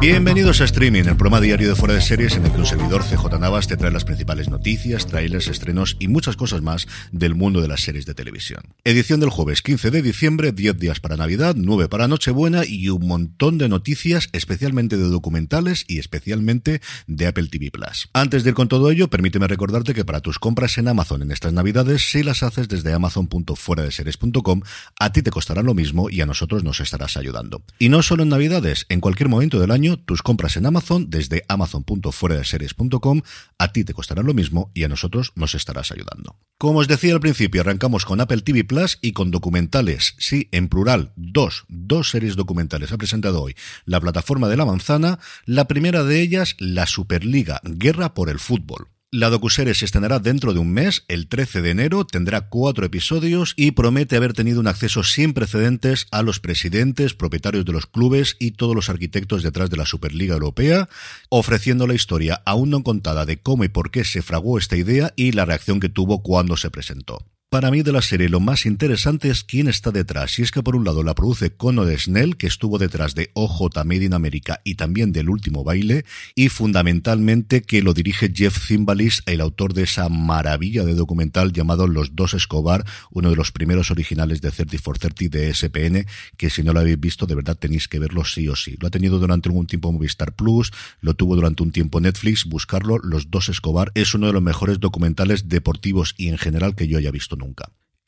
Bienvenidos a Streaming, el programa diario de fuera de series en el que un servidor CJ Navas te trae las principales noticias, trailers, estrenos y muchas cosas más del mundo de las series de televisión. Edición del jueves 15 de diciembre, 10 días para Navidad, 9 para Nochebuena y un montón de noticias, especialmente de documentales y especialmente de Apple TV Plus. Antes de ir con todo ello, permíteme recordarte que para tus compras en Amazon en estas Navidades, si las haces desde amazon.fueradeseries.com, a ti te costará lo mismo y a nosotros nos estarás ayudando. Y no solo en Navidades, en cualquier momento del año tus compras en Amazon desde amazon.fueradeseries.com a ti te costará lo mismo y a nosotros nos estarás ayudando. Como os decía al principio, arrancamos con Apple TV Plus y con documentales, sí, en plural, dos, dos series documentales ha presentado hoy la plataforma de la manzana, la primera de ellas, la Superliga, Guerra por el Fútbol. La docuserie se estrenará dentro de un mes, el 13 de enero, tendrá cuatro episodios y promete haber tenido un acceso sin precedentes a los presidentes, propietarios de los clubes y todos los arquitectos detrás de la Superliga Europea, ofreciendo la historia aún no contada de cómo y por qué se fraguó esta idea y la reacción que tuvo cuando se presentó. Para mí de la serie lo más interesante es quién está detrás. Y es que por un lado la produce Conor Snell, que estuvo detrás de OJ Made in America y también del último baile, y fundamentalmente que lo dirige Jeff Zimbalis, el autor de esa maravilla de documental llamado Los Dos Escobar, uno de los primeros originales de 30 for 30 de SPN, que si no lo habéis visto de verdad tenéis que verlo sí o sí. Lo ha tenido durante algún tiempo Movistar Plus, lo tuvo durante un tiempo Netflix, buscarlo, Los Dos Escobar es uno de los mejores documentales deportivos y en general que yo haya visto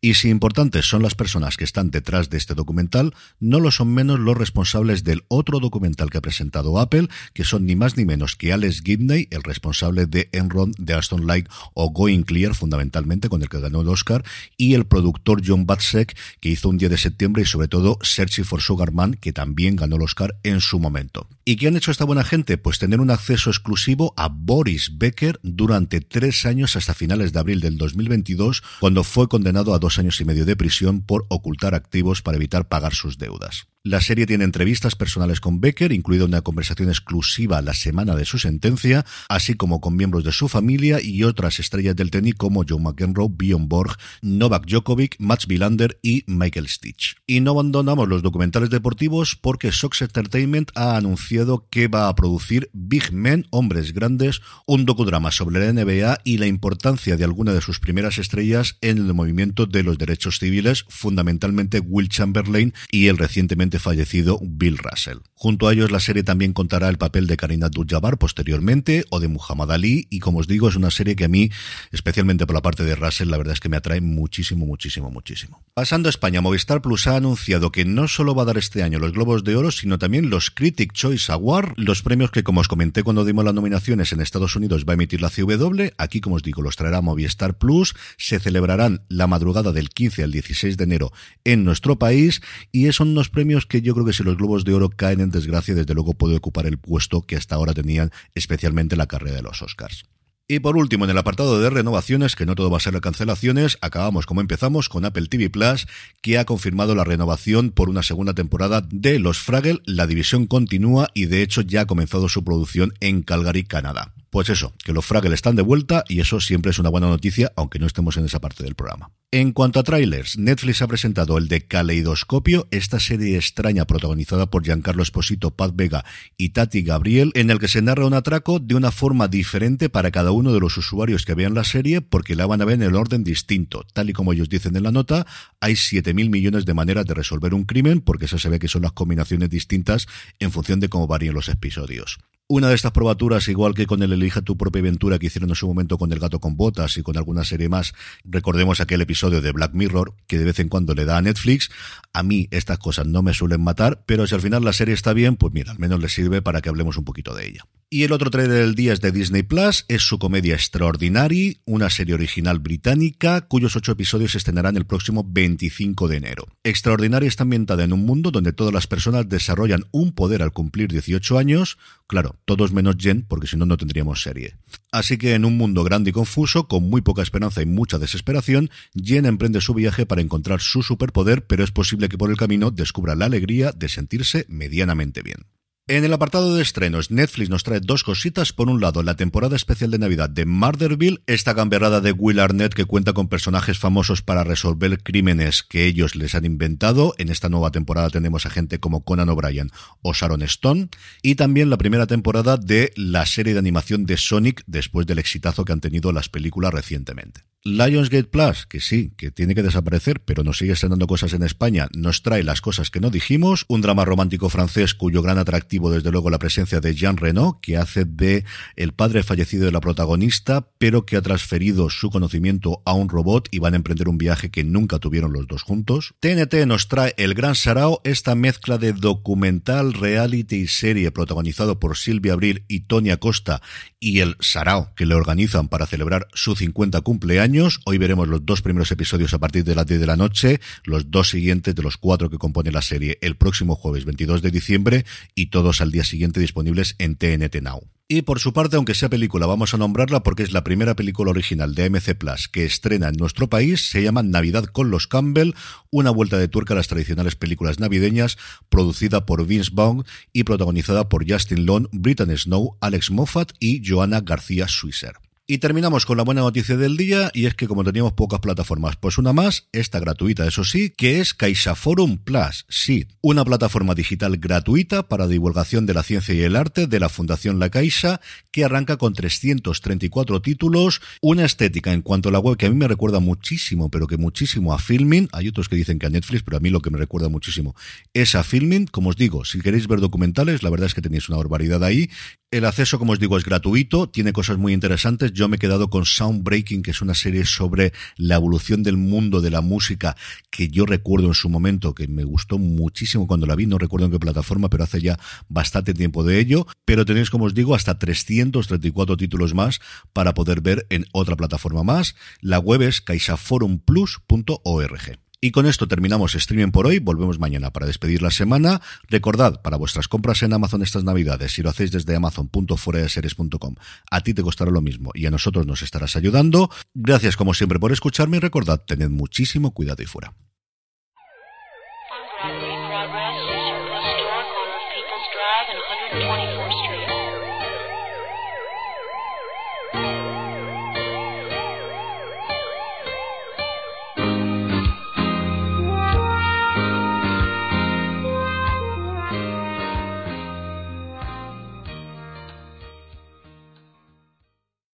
Y si importantes son las personas que están detrás de este documental, no lo son menos los responsables del otro documental que ha presentado Apple, que son ni más ni menos que Alex Gibney, el responsable de Enron, de Aston Light o Going Clear, fundamentalmente con el que ganó el Oscar, y el productor John Batsek, que hizo un día de septiembre y sobre todo Searching for Sugar Man, que también ganó el Oscar en su momento. ¿Y qué han hecho esta buena gente? Pues tener un acceso exclusivo a Boris Becker durante tres años hasta finales de abril del 2022, cuando fue condenado a dos años y medio de prisión por ocultar activos para evitar pagar sus deudas. La serie tiene entrevistas personales con Becker, incluida una conversación exclusiva la semana de su sentencia, así como con miembros de su familia y otras estrellas del tenis como Joe McEnroe, Bjorn Borg, Novak Djokovic, Mats Wilander y Michael Stitch. Y no abandonamos los documentales deportivos porque Sox Entertainment ha anunciado que va a producir Big Men, Hombres Grandes, un docudrama sobre la NBA y la importancia de alguna de sus primeras estrellas en el movimiento de los derechos civiles, fundamentalmente Will Chamberlain y el recientemente fallecido Bill Russell. Junto a ellos la serie también contará el papel de Karina Abdul-Jabbar posteriormente o de Muhammad Ali y como os digo es una serie que a mí, especialmente por la parte de Russell, la verdad es que me atrae muchísimo, muchísimo, muchísimo. Pasando a España, Movistar Plus ha anunciado que no solo va a dar este año los Globos de Oro, sino también los Critic Choice Award, los premios que como os comenté cuando dimos las nominaciones en Estados Unidos va a emitir la CW, aquí como os digo los traerá Movistar Plus, se celebrarán la madrugada del 15 al 16 de enero en nuestro país y son unos premios que yo creo que si los Globos de Oro caen en desgracia, desde luego puede ocupar el puesto que hasta ahora tenían, especialmente la carrera de los Oscars. Y por último, en el apartado de renovaciones, que no todo va a ser cancelaciones, acabamos como empezamos con Apple TV Plus, que ha confirmado la renovación por una segunda temporada de Los Fraggle. La división continúa y de hecho ya ha comenzado su producción en Calgary, Canadá. Pues eso, que los Fraggle están de vuelta y eso siempre es una buena noticia, aunque no estemos en esa parte del programa. En cuanto a trailers, Netflix ha presentado el de Caleidoscopio, esta serie extraña protagonizada por Giancarlo Esposito, Paz Vega y Tati Gabriel, en el que se narra un atraco de una forma diferente para cada uno de los usuarios que vean la serie, porque la van a ver en el orden distinto. Tal y como ellos dicen en la nota, hay 7.000 millones de maneras de resolver un crimen, porque eso se ve que son las combinaciones distintas en función de cómo varían los episodios. Una de estas probaturas, igual que con el Elija tu propia aventura que hicieron en su momento con El gato con botas y con alguna serie más, recordemos aquel episodio de Black Mirror que de vez en cuando le da a Netflix. A mí estas cosas no me suelen matar, pero si al final la serie está bien, pues mira, al menos le sirve para que hablemos un poquito de ella. Y el otro trailer del día es de Disney Plus, es su comedia Extraordinary, una serie original británica cuyos ocho episodios se estrenarán el próximo 25 de enero. Extraordinary está ambientada en un mundo donde todas las personas desarrollan un poder al cumplir 18 años, claro, todos menos Jen, porque si no, no tendríamos serie. Así que en un mundo grande y confuso, con muy poca esperanza y mucha desesperación, Jen emprende su viaje para encontrar su superpoder, pero es posible que por el camino descubra la alegría de sentirse medianamente bien. En el apartado de estrenos, Netflix nos trae dos cositas. Por un lado, la temporada especial de Navidad de Murderville, esta gamberrada de Will Arnett que cuenta con personajes famosos para resolver crímenes que ellos les han inventado. En esta nueva temporada tenemos a gente como Conan O'Brien o Sharon Stone. Y también la primera temporada de la serie de animación de Sonic después del exitazo que han tenido las películas recientemente. Lionsgate Plus, que sí, que tiene que desaparecer, pero nos sigue estrenando cosas en España, nos trae las cosas que no dijimos, un drama romántico francés cuyo gran atractivo desde luego la presencia de Jean Reno, que hace de el padre fallecido de la protagonista, pero que ha transferido su conocimiento a un robot y van a emprender un viaje que nunca tuvieron los dos juntos. TNT nos trae El Gran Sarao, esta mezcla de documental, reality y serie protagonizado por Silvia Abril y Tony Acosta y el Sarao que le organizan para celebrar su 50 cumpleaños Hoy veremos los dos primeros episodios a partir de las 10 de la noche, los dos siguientes de los cuatro que compone la serie el próximo jueves 22 de diciembre y todos al día siguiente disponibles en TNT Now. Y por su parte, aunque sea película, vamos a nombrarla porque es la primera película original de AMC Plus que estrena en nuestro país. Se llama Navidad con los Campbell, una vuelta de tuerca a las tradicionales películas navideñas, producida por Vince Vaughn y protagonizada por Justin Long, Britney Snow, Alex Moffat y Joanna García Swisser. Y terminamos con la buena noticia del día, y es que como teníamos pocas plataformas, pues una más, esta gratuita, eso sí, que es Caixa Forum Plus. Sí, una plataforma digital gratuita para divulgación de la ciencia y el arte de la Fundación La Caixa, que arranca con 334 títulos, una estética en cuanto a la web que a mí me recuerda muchísimo, pero que muchísimo a Filming. Hay otros que dicen que a Netflix, pero a mí lo que me recuerda muchísimo es a Filming. Como os digo, si queréis ver documentales, la verdad es que tenéis una barbaridad ahí. El acceso, como os digo, es gratuito, tiene cosas muy interesantes. Yo me he quedado con Soundbreaking, que es una serie sobre la evolución del mundo de la música que yo recuerdo en su momento, que me gustó muchísimo cuando la vi, no recuerdo en qué plataforma, pero hace ya bastante tiempo de ello. Pero tenéis, como os digo, hasta 334 títulos más para poder ver en otra plataforma más. La web es caixaforumplus.org. Y con esto terminamos streaming por hoy. Volvemos mañana para despedir la semana. Recordad, para vuestras compras en Amazon estas navidades, si lo hacéis desde amazon.foradeseries.com, a ti te costará lo mismo y a nosotros nos estarás ayudando. Gracias como siempre por escucharme y recordad, tened muchísimo cuidado y fuera.